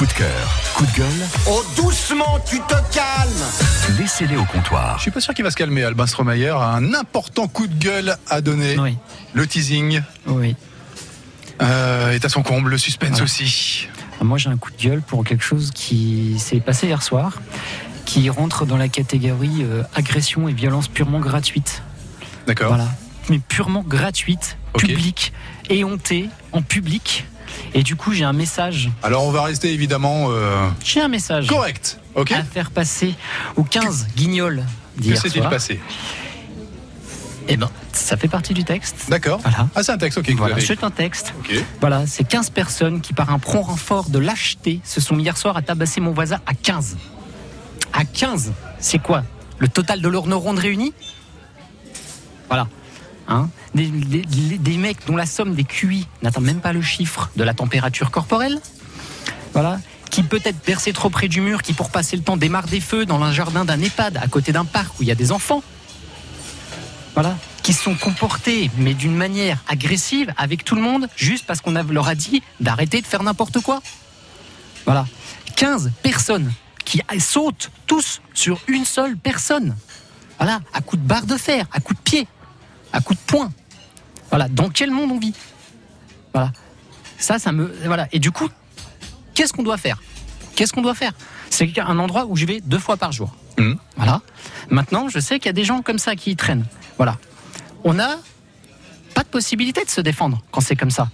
Coup de cœur, coup de gueule, Oh, doucement, tu te calmes laissez-les au comptoir. Je suis pas sûr qu'il va se calmer. Albin Stromayer a un important coup de gueule à donner. Oui, Le teasing oui. euh, est à son comble, le suspense Voilà. aussi. Moi, j'ai un coup de gueule pour quelque chose qui s'est passé hier soir, qui rentre dans la catégorie euh, agression et violence purement gratuite. D'accord. Voilà. Mais purement gratuite, Ok. publique, éhontée, en public. Et du coup, j'ai un message. Alors on va rester évidemment euh, J'ai un message correct. Ok. à faire passer aux 15 guignols Que d'hier s'est-il soir. passé Eh ben, ça fait partie du texte. D'accord. Voilà. Ah c'est un texte. Ok. que Voilà, c'est un texte. Ok. Voilà, c'est 15 personnes qui, par un prompt renfort de lâcheté, se sont mis hier soir à tabasser mon voisin à 15. À 15 C'est quoi? Le total de leurs neurones réunis? Voilà. Hein des, des- mecs dont la somme des QI n'atteint même pas le chiffre de la température corporelle. Voilà. Qui peut-être percé trop près du mur, qui pour passer le temps démarre des feux dans un jardin d'un EHPAD à côté d'un parc où il y a des enfants. Voilà. Qui sont comportés, mais d'une manière agressive avec tout le monde, juste parce qu'on leur a dit d'arrêter de faire n'importe quoi. Voilà. 15 personnes qui sautent tous sur une seule personne. Voilà. À coup de barre de fer, à coup de pied, à coup de poing. Voilà. Dans quel monde on vit Voilà. Ça, ça me. Voilà. Et du coup, qu'est-ce qu'on doit faire Qu'est-ce qu'on doit faire C'est un endroit où je vais deux fois par jour. Mhm. Voilà. Maintenant, je sais qu'il y a des gens comme ça qui y traînent. Voilà. On n'a pas de possibilité de se défendre quand c'est comme ça.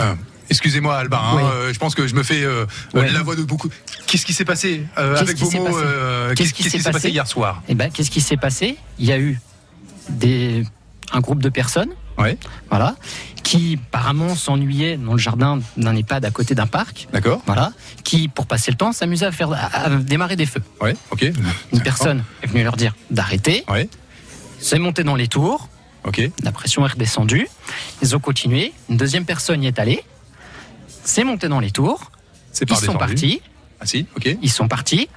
Euh, Excusez-moi Albin, hein, Oui. euh, je pense que je me fais euh, Ouais. la voix de beaucoup. Qu'est-ce qui s'est passé avec vos mots Qu'est-ce qui s'est passé hier soir? Eh ben, qu'est-ce qui s'est passé? Il y a eu des, un groupe de personnes, Ouais. voilà, qui apparemment s'ennuyaient dans le jardin d'un EHPAD à côté d'un parc, D'accord. voilà, qui pour passer le temps s'amusaient à faire à, à démarrer des feux. Ouais. Ok. Une personne est venue leur dire d'arrêter, Ouais. s'est montée dans les tours, Ok. la pression est redescendue, ils ont continué, une deuxième personne y est allée, s'est montée dans les tours, C'est ils sont partis, Ah si. Ok. ils sont partis.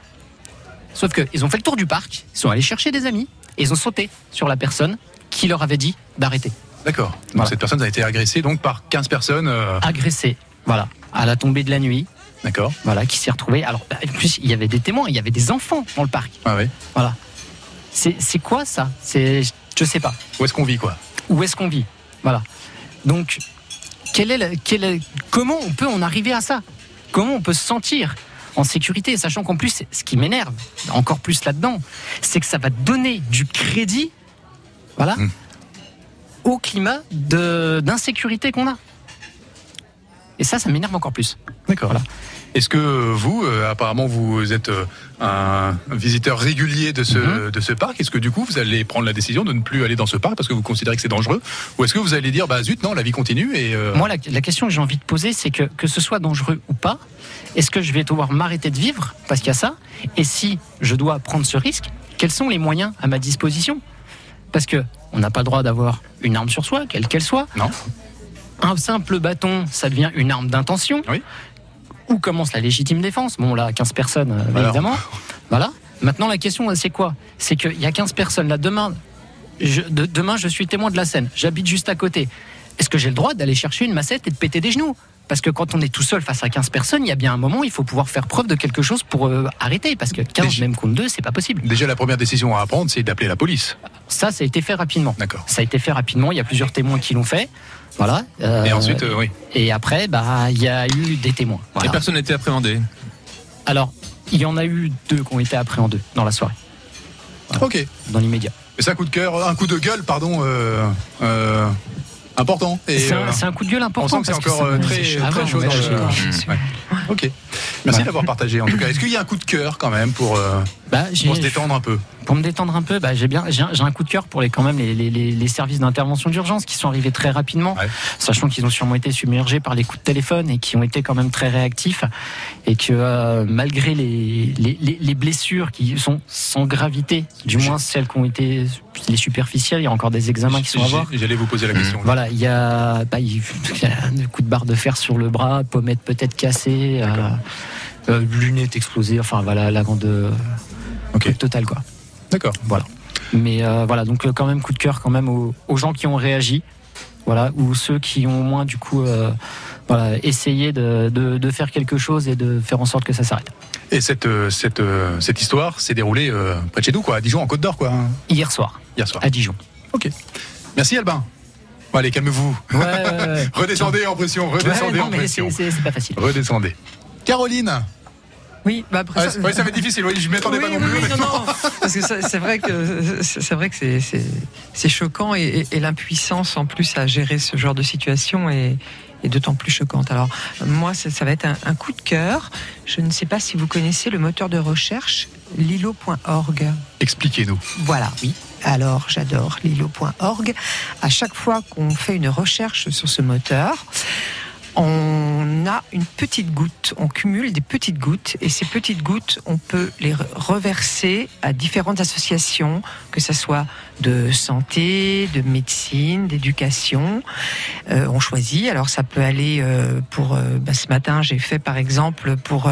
Sauf qu'ils ont fait le tour du parc, ils sont allés chercher des amis et ils ont sauté sur la personne qui leur avait dit d'arrêter. D'accord. Donc Voilà. cette personne a été agressée donc par 15 personnes. euh, Agressé, voilà, à la tombée de la nuit, D'accord. voilà, qui s'est retrouvé. Alors, en plus, il y avait des témoins, il y avait des enfants dans le parc. Ah ouais. Voilà. C'est quoi ça? C'est, je sais pas. Où est-ce qu'on vit quoi? Où est-ce qu'on vit? Voilà. Donc, quel est le- quel est- comment on peut en arriver à ça? Comment on peut se sentir en sécurité, sachant qu'en plus, ce qui m'énerve encore plus là-dedans, c'est que ça va donner du crédit, voilà, Mm. Au climat d'insécurité qu'on a. Et ça, ça m'énerve encore plus. D'accord. Voilà. Est-ce que vous, euh, apparemment, vous êtes euh, un visiteur régulier de ce, Mhm. de ce parc? Est-ce que du coup, vous allez prendre la décision de ne plus aller dans ce parc parce que vous considérez que c'est dangereux? Ou est-ce que vous allez dire, bah zut, non, la vie continue et euh, Moi, la, la question que j'ai envie de poser, c'est que, que ce soit dangereux ou pas, est-ce que je vais devoir m'arrêter de vivre parce qu'il y a ça? Et si je dois prendre ce risque, quels sont les moyens à ma disposition? Parce que on n'a pas le droit d'avoir une arme sur soi, quelle qu'elle soit. Non. Un simple bâton, ça devient une arme d'intention. Oui. Où commence la légitime défense? Bon, là, 15 personnes, euh, Alors. évidemment. Voilà. Maintenant, la question, c'est quoi? C'est qu'il y a 15 personnes là. Demain, je, de- demain, je suis témoin de la scène. J'habite juste à côté. Est-ce que j'ai le droit d'aller chercher une massette et de péter des genoux? Parce que quand on est tout seul face à 15 personnes, il y a bien un moment, il faut pouvoir faire preuve de quelque chose pour euh, arrêter. Parce que 15 Déjà- même contre 2, c'est pas possible. déjà la première décision à prendre, c'est d'appeler la police Ça, ça a été fait rapidement. D'accord. Ça a été fait rapidement. Il y a plusieurs témoins qui l'ont fait. Voilà. Euh, Et ensuite, euh, oui. et après, bah, il y a eu des témoins. Voilà. Et personne n'a été appréhendé. Alors, il y en a eu deux qui ont été appréhendés dans la soirée, Ok. dans l'immédiat. Mais c'est un coup de cœur, un coup de gueule, pardon, euh, euh, important. Et, C'est euh, un, c'est un coup de gueule important. on sent que c'est encore, euh, très- Ah très ouais, chaud dans le-. Ouais. Ok. Merci d'avoir partagé en tout cas. Est-ce qu'il y a un coup de cœur quand même pour, euh, Bah, pour se détendre un peu? Pour me détendre un peu, bah, j'ai bien, j'ai un, coup de cœur pour les quand même les, les- les- les services d'intervention d'urgence qui sont arrivés très rapidement, Ouais. sachant qu'ils ont sûrement été submergés par les coups de téléphone et qui ont été quand même très réactifs et que euh, malgré les, les, les- les blessures qui sont sans gravité, du moins celles qui ont été les superficielles, il y a a des examens qui sont à voir. J'allais vous poser la question. Voilà, il y a, bah, il il y a un coup de barre de fer sur le bras, pommette peut-être cassée, euh, euh, lunettes explosées, enfin voilà, la grande euh, Ok. truc total quoi. D'accord. Voilà. Mais euh, voilà, donc euh, quand même coup de cœur quand même aux, aux gens qui ont réagi, voilà, ou ceux qui ont au moins du coup euh, voilà, essayer de, de- de faire quelque chose et de faire en sorte que ça s'arrête. Et cette, cette, cette histoire s'est déroulée euh, près de chez nous, quoi, à Dijon, en Côte d'Or, quoi, hein, Hier soir, hier soir. à Dijon. Ok. Merci Albin. Bon, allez, calmez-vous. Ouais, ouais, ouais. Redescendez en pression, redescendez non, en pression. c'est pas facile. Redescendez. Caroline. Oui, bah après Ah, ça, ouais, ça fait difficile, oui, je m'y attendais Oui, pas non plus. oui, non, non, parce que c'est vrai que c'est vrai que c'est- choquant et, et- et l'impuissance en plus à gérer ce genre de situation est, est d'autant plus choquante. Alors moi, ça, ça va être un, un coup de cœur. Je ne sais pas si vous connaissez le moteur de recherche lilo.org. Expliquez-nous. Voilà, oui. Alors, j'adore lilo.org. À chaque fois qu'on fait une recherche sur ce moteur, on a une petite goutte, on cumule des petites gouttes et ces petites gouttes, on peut les re- reverser à différentes associations, que ce soit de santé, de médecine, d'éducation. Euh, on choisit. Alors ça peut aller euh, pour. euh, bah, ce matin, j'ai fait par exemple pour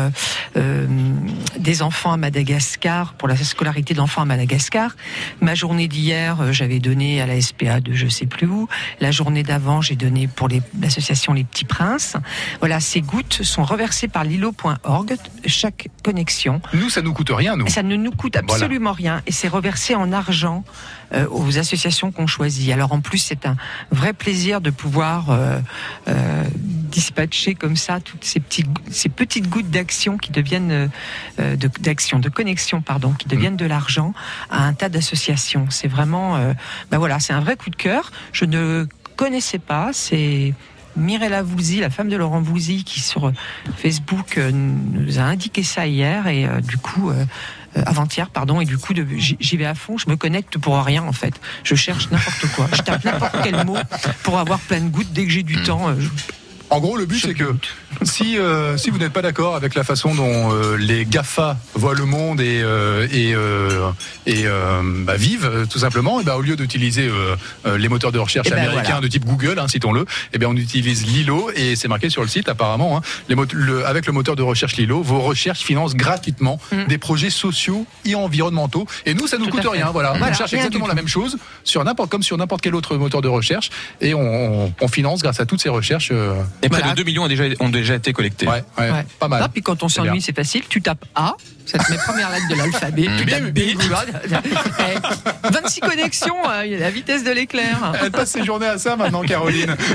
des enfants à Madagascar, pour la scolarité d'enfants à Madagascar. Ma journée d'hier, j'avais donné à la SPA de je sais plus où. La journée d'avant, j'ai donné pour l'association Les Petits Princes. Voilà, ces gouttes sont reversées par lilo.org, chaque connexion. Nous, ça nous coûte rien, nous. Ça ne nous coûte absolument rien et c'est reversé en argent euh, aux associations qu'on choisit. Alors en plus, c'est un vrai plaisir de pouvoir euh, euh, dispatcher comme ça toutes ces, petits, ces petites gouttes d'action qui deviennent euh, de- d'action, de, connexion, pardon, qui deviennent de l'argent à un tas d'associations. C'est vraiment, ben voilà, c'est un vrai coup de cœur. Je ne connaissais pas. C'est Mirella Voulzy, la femme de Laurent Voulzy, qui sur Facebook euh, nous a indiqué ça hier et euh, du coup. euh, avant-hier, pardon, et du coup, de- j'y vais à fond. Je me connecte pour rien, en fait. Je cherche n'importe quoi. Je tape n'importe quel mot pour avoir plein de gouttes dès que j'ai du temps. euh, je- En gros, le but, c'est que si, euh, si vous n'êtes pas d'accord avec la façon dont euh, les GAFA voient le monde et, euh, et, euh, et euh, bah, vivent, euh, tout simplement, et bah, au lieu d'utiliser les moteurs de recherche Eh ben, américains voilà. de type Google, hein, citons-le, et bien on utilise Lilo et c'est marqué sur le site apparemment. hein, les le- avec le moteur de recherche Lilo, vos recherches financent gratuitement Mm. des projets sociaux et environnementaux. Et nous, ça nous Tout coûte rien. Voilà, Voilà, on cherche rien exactement la même chose sur n'importe comme sur n'importe quel autre moteur de recherche et on, on- on finance grâce à toutes ces recherches. Euh, Et près Voilà. de 2 millions ont déjà, ont déjà été collectés. ouais, ouais, Ouais. pas mal. Ah, puis quand on s'ennuie, c'est facile. Tu tapes A, ça te met première lettre de l'alphabet. tu Bien, tapes B. bien. Eh, 26 connexions à la vitesse de l'éclair. Elle passe ses journées à ça maintenant, Caroline.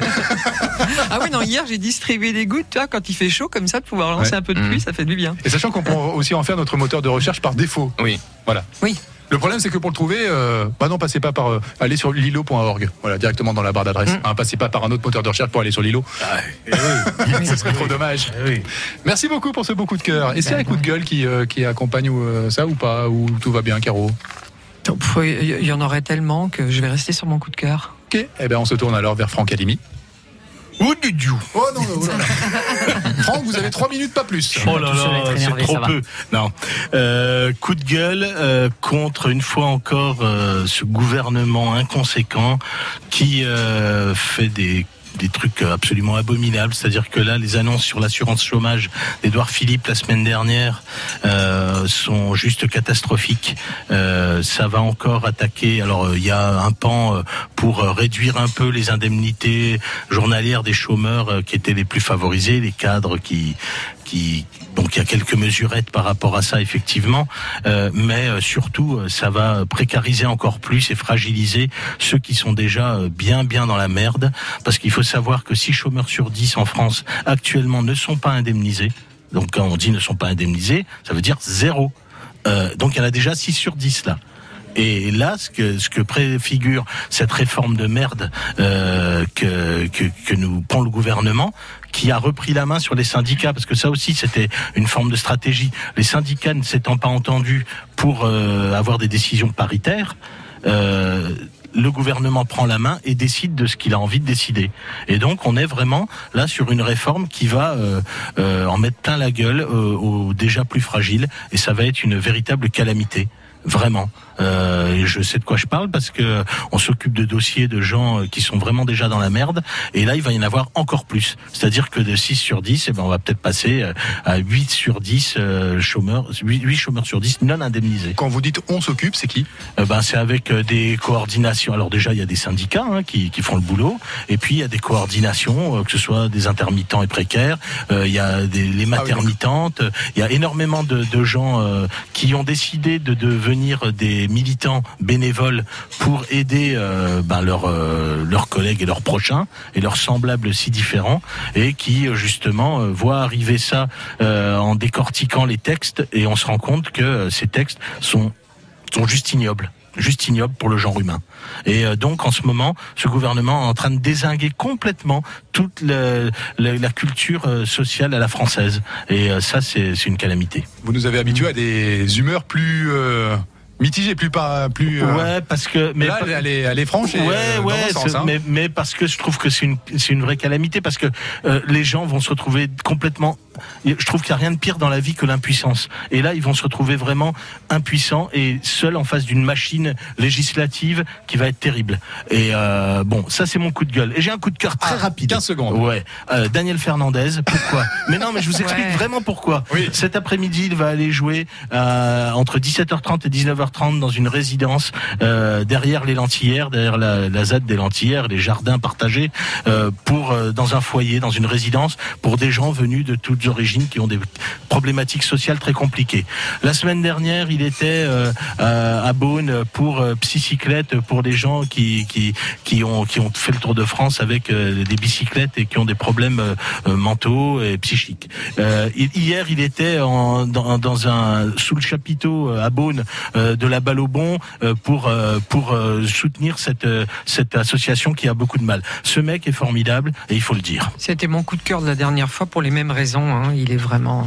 Ah oui, non, hier j'ai distribué des gouttes, tu vois, quand il fait chaud, comme ça, de pouvoir lancer Ouais. un peu de pluie, ça fait du bien. Et sachant qu'on peut aussi en faire notre moteur de recherche par défaut. Oui. Voilà. Oui. Le problème, c'est que pour le trouver, euh, bah non, passez pas par euh, aller sur lilo.org. Voilà, directement dans la barre d'adresse. Mm. Hein, passez pas par un autre moteur de recherche pour aller sur Lilo. Ce serait trop dommage. Merci beaucoup pour ce beau coup de cœur. Est-ce qu'il y a un coup de gueule qui, euh, qui accompagne euh, ça ou pas Ou tout va bien, Caro? Il y en aurait tellement que je vais rester sur mon coup de cœur. Ok. Eh bien, on se tourne alors vers Franck Alimi. Oh non, oh là là. Franck, vous avez trois minutes, pas plus. Oh là là, c'est trop peu. Non. Euh, coup de gueule euh, contre une fois encore euh, ce gouvernement inconséquent qui euh, fait des des trucs absolument abominables, c'est-à-dire que là, les annonces sur l'assurance chômage d'Edouard Philippe la semaine dernière euh, sont juste catastrophiques. Euh, ça va encore attaquer. Alors, euh, il y a un pan euh, pour euh, réduire un peu les indemnités journalières des chômeurs euh, qui étaient les plus favorisés, les cadres qui donc il y a quelques mesurettes par rapport à ça effectivement, euh, mais euh, surtout euh, ça va précariser encore plus et fragiliser ceux qui sont déjà bien bien dans la merde, parce qu'il faut savoir que 6 chômeurs sur 10 en France actuellement ne sont pas indemnisés. Donc quand on dit ne sont pas indemnisés, ça veut dire zéro. Donc il y en a déjà 6 sur 10 là. Et là, ce que, préfigure cette réforme de merde que, que, que nous prend le gouvernement, qui a repris la main sur les syndicats, parce que ça aussi c'était une forme de stratégie. Les syndicats ne s'étant pas entendus pour euh, avoir des décisions paritaires, euh, le gouvernement prend la main et décide de ce qu'il a envie de décider. Et donc on est vraiment là sur une réforme qui va euh, en mettre plein la gueule aux déjà plus fragiles, et ça va être une véritable calamité. Vraiment. Euh, je sais de quoi je parle parce que on s'occupe de dossiers de gens euh, qui sont vraiment déjà dans la merde. Et là, il va y en avoir encore plus. C'est-à-dire que de 6 sur 10, eh ben, on va peut-être passer euh, à 8 sur 10 euh, chômeurs, 8, 8 chômeurs sur 10 non indemnisés. Quand vous dites on s'occupe, c'est qui? Euh, ben, c'est avec des coordinations. Alors déjà, il y a des syndicats hein, qui, qui font le boulot, et puis il y a des coordinations, que ce soit des intermittents et précaires, euh, il y a des, les maternitantes, il y a énormément de, de gens euh, qui ont décidé de devenir des militants bénévoles pour aider euh, ben, leurs euh, leurs collègues et leurs prochains et leurs semblables si différents, et qui euh, justement voient arriver ça en décortiquant les textes, et on se rend compte que ces textes sont juste ignobles juste ignobles pour le genre humain. Et euh, donc en ce moment, ce gouvernement est en train de désinguer complètement toute la culture euh, sociale à la française. Et euh, ça, c'est une calamité. Vous nous avez habitués à des humeurs plus euh, mitigées, plus pas, plus. euh, Ouais, parce que mais là, elle est, elle est franche et ouais, euh, ouais, sens, hein. mais, mais parce que je trouve que c'est une, c'est une vraie calamité, parce que euh, les gens vont se retrouver complètement. Je trouve qu'il n'y a rien de pire dans la vie que l'impuissance. Et là, ils vont se retrouver vraiment impuissants et seuls en face d'une machine législative qui va être terrible. Et euh, bon, ça c'est mon coup de gueule. Et j'ai un coup de cœur très Ah, rapide. 15 secondes. Ouais. Euh, Daniel Fernandez, pourquoi? Mais non, mais je vous explique Ouais. vraiment pourquoi. Oui. Cet après-midi, il va aller jouer euh, entre 17h30 et 19h30 dans une résidence euh, derrière les Lentillères, derrière la, la ZAD des Lentillères, les jardins partagés, euh, pour euh, dans un foyer, dans une résidence, pour des gens venus de toutes origines qui ont des problématiques sociales très compliquées. La semaine dernière, il était euh, à à Beaune pour euh, Psycyclette, pour des gens qui, qui, qui, ont, qui ont fait le Tour de France avec euh, des bicyclettes et qui ont des problèmes euh, euh, mentaux et psychiques. Euh, hi- hier, il était dans, un sous le chapiteau euh, à Beaune euh, de la Balle au Bon euh, pour euh, pour euh, soutenir cette euh, cette association qui a beaucoup de mal. Ce mec est formidable et il faut le dire. C'était mon coup de cœur de la dernière fois pour les mêmes raisons. Hein. Il est vraiment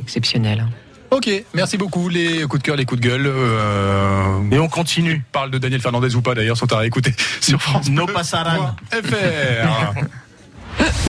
exceptionnel. Ok, merci beaucoup. Les coups de cœur, les coups de gueule. Euh, Et on continue. parle de Daniel Fernandez ou pas d'ailleurs, sont à réécouter sur France. No. FR.